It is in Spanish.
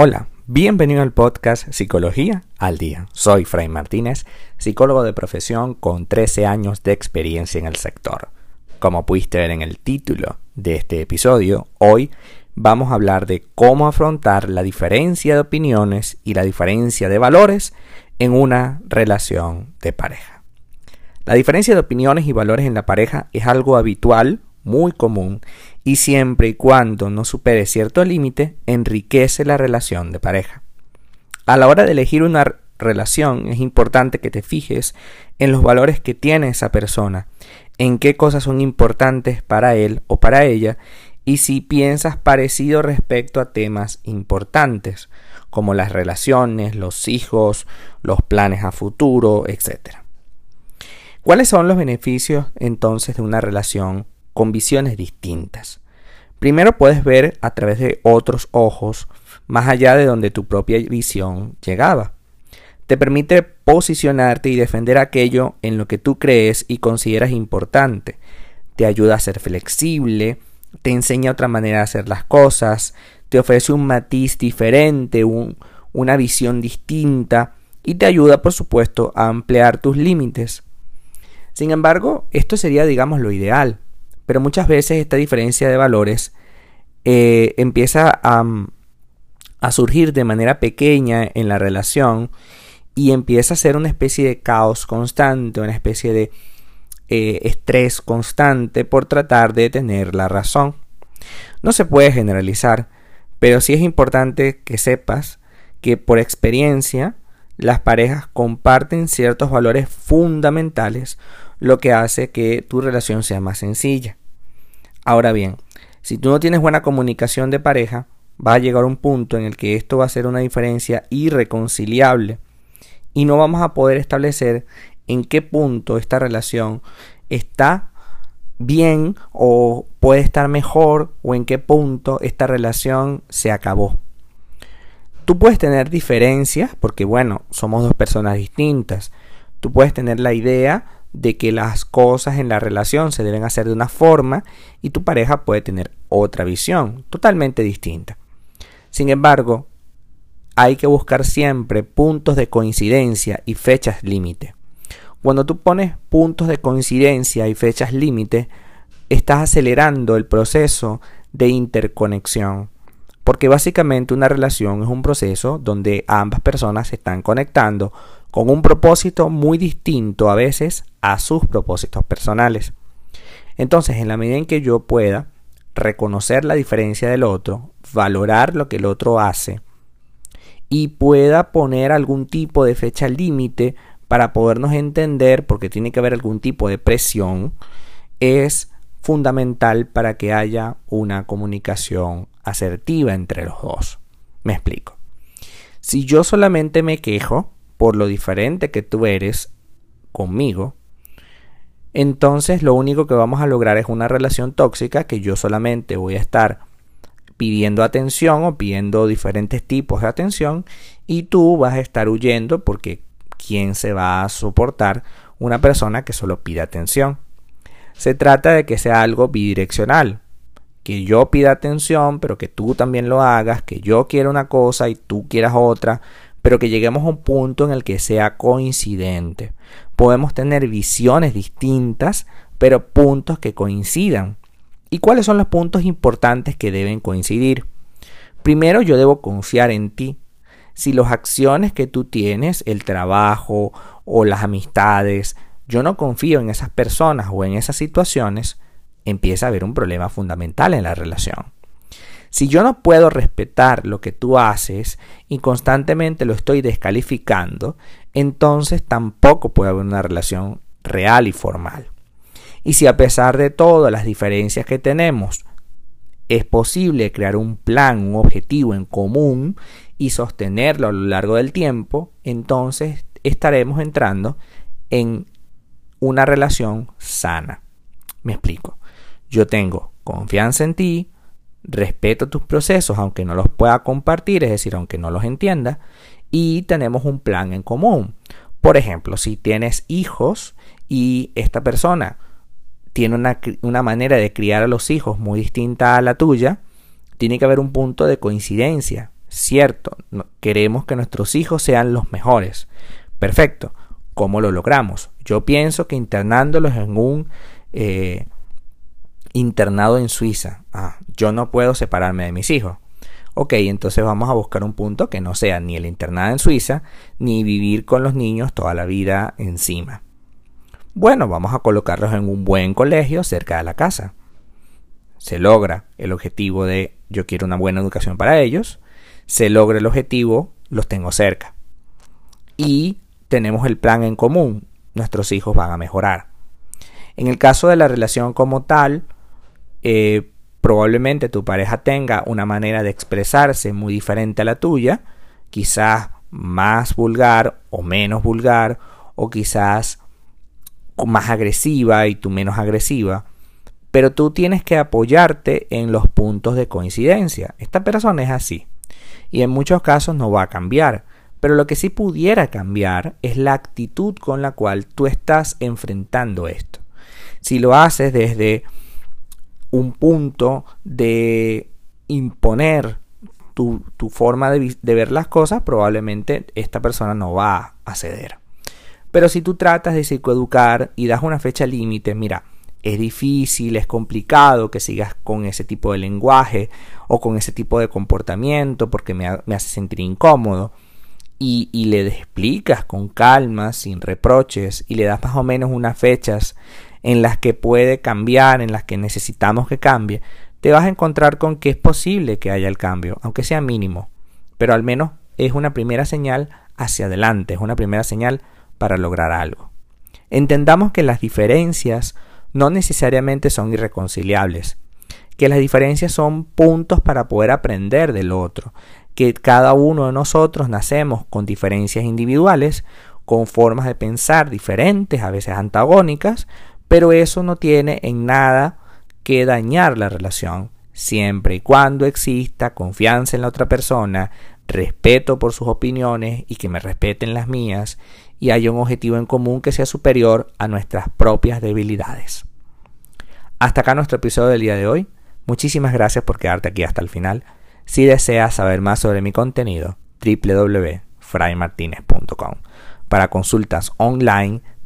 Hola, bienvenido al podcast Psicología al Día. Soy Fray Martínez, psicólogo de profesión con 13 años de experiencia en el sector. Como pudiste ver en el título de este episodio, hoy vamos a hablar de cómo afrontar la diferencia de opiniones y la diferencia de valores en una relación de pareja. La diferencia de opiniones y valores en la pareja es algo habitual, muy común, y siempre y cuando no supere cierto límite, enriquece la relación de pareja. A la hora de elegir una relación es importante que te fijes en los valores que tiene esa persona, en qué cosas son importantes para él o para ella y si piensas parecido respecto a temas importantes como las relaciones, los hijos, los planes a futuro, etc. ¿Cuáles son los beneficios entonces de una relación con visiones distintas. Primero puedes ver a través de otros ojos, más allá de donde tu propia visión llegaba. Te permite posicionarte y defender aquello en lo que tú crees y consideras importante. Te ayuda a ser flexible, te enseña otra manera de hacer las cosas, te ofrece un matiz diferente, una visión distinta y te ayuda, por supuesto, a ampliar tus límites. Sin embargo, esto sería, digamos, lo ideal. Pero muchas veces esta diferencia de valores eh, empieza a, surgir de manera pequeña en la relación y empieza a ser una especie de caos constante, una especie de eh, estrés constante por tratar de tener la razón. No se puede generalizar, pero sí es importante que sepas que por experiencia las parejas comparten ciertos valores fundamentales, lo que hace que tu relación sea más sencilla. Ahora bien, si tú no tienes buena comunicación de pareja, va a llegar un punto en el que esto va a ser una diferencia irreconciliable y no vamos a poder establecer en qué punto esta relación está bien o puede estar mejor o en qué punto esta relación se acabó. Tú puedes tener diferencias porque bueno, somos dos personas distintas. Tú puedes tener la idea de que las cosas en la relación se deben hacer de una forma y tu pareja puede tener otra visión totalmente distinta. Sin embargo, hay que buscar siempre puntos de coincidencia y fechas límite. Cuando tú pones puntos de coincidencia y fechas límite, estás acelerando el proceso de interconexión. Porque básicamente una relación es un proceso donde ambas personas se están conectando con un propósito muy distinto a veces a sus propósitos personales. Entonces, en la medida en que yo pueda reconocer la diferencia del otro, valorar lo que el otro hace y pueda poner algún tipo de fecha límite para podernos entender, porque tiene que haber algún tipo de presión, es fundamental para que haya una comunicación asertiva entre los dos. Me explico. Si yo solamente me quejo, por lo diferente que tú eres conmigo, entonces lo único que vamos a lograr es una relación tóxica que yo solamente voy a estar pidiendo atención o pidiendo diferentes tipos de atención y tú vas a estar huyendo porque ¿quién se va a soportar una persona que solo pide atención? Se trata de que sea algo bidireccional, que yo pida atención, pero que tú también lo hagas, que yo quiera una cosa y tú quieras otra, pero que lleguemos a un punto en el que sea coincidente. Podemos tener visiones distintas, pero puntos que coincidan. ¿Y cuáles son los puntos importantes que deben coincidir? Primero, yo debo confiar en ti. Si las acciones que tú tienes, el trabajo o las amistades, yo no confío en esas personas o en esas situaciones, empieza a haber un problema fundamental en la relación. Si yo no puedo respetar lo que tú haces y constantemente lo estoy descalificando, entonces tampoco puede haber una relación real y formal. Y si a pesar de todas las diferencias que tenemos, es posible crear un plan, un objetivo en común y sostenerlo a lo largo del tiempo, entonces estaremos entrando en una relación sana. Me explico. Yo tengo confianza en ti, respeto tus procesos aunque no los pueda compartir, es decir, aunque no los entienda, y tenemos un plan en común. Por ejemplo, si tienes hijos y esta persona tiene una, una, manera de criar a los hijos muy distinta a la tuya, tiene que haber un punto de coincidencia. cierto, queremos que nuestros hijos sean los mejores. Perfecto. ¿Cómo lo logramos? Yo pienso que internándolos en un eh, internado en Suiza. Ah, yo no puedo separarme de mis hijos. Ok, entonces vamos a buscar un punto que no sea ni el internado en Suiza, ni vivir con los niños toda la vida encima. Bueno, vamos a colocarlos en un buen colegio cerca de la casa. Se logra el objetivo de yo quiero una buena educación para ellos. Se logra el objetivo, los tengo cerca. Y tenemos el plan en común. Nuestros hijos van a mejorar. En el caso de la relación como tal, eh, probablemente tu pareja tenga una manera de expresarse muy diferente a la tuya, quizás más vulgar o menos vulgar, o quizás más agresiva y tú menos agresiva, pero tú tienes que apoyarte en los puntos de coincidencia. Esta persona es así y en muchos casos no va a cambiar, pero lo que sí pudiera cambiar es la actitud con la cual tú estás enfrentando esto. Si lo haces desde un punto de imponer tu, forma de, ver las cosas, probablemente esta persona no va a ceder. Pero si tú tratas de psicoeducar y das una fecha límite, mira, es difícil, es complicado que sigas con ese tipo de lenguaje o con ese tipo de comportamiento porque me, hace sentir incómodo. Y, y, le explicas con calma, sin reproches, y le das más o menos unas fechas en las que puede cambiar, en las que necesitamos que cambie, te vas a encontrar con que es posible que haya el cambio, aunque sea mínimo. Pero al menos es una primera señal hacia adelante, es una primera señal para lograr algo. Entendamos que las diferencias no necesariamente son irreconciliables, que las diferencias son puntos para poder aprender del otro, que cada uno de nosotros nacemos con diferencias individuales, con formas de pensar diferentes, a veces antagónicas, pero eso no tiene en nada que dañar la relación, siempre y cuando exista confianza en la otra persona, respeto por sus opiniones y que me respeten las mías, y haya un objetivo en común que sea superior a nuestras propias debilidades. Hasta acá nuestro episodio del día de hoy. Muchísimas gracias por quedarte aquí hasta el final. Si deseas saber más sobre mi contenido, www.fraymartinez.com. Para consultas online,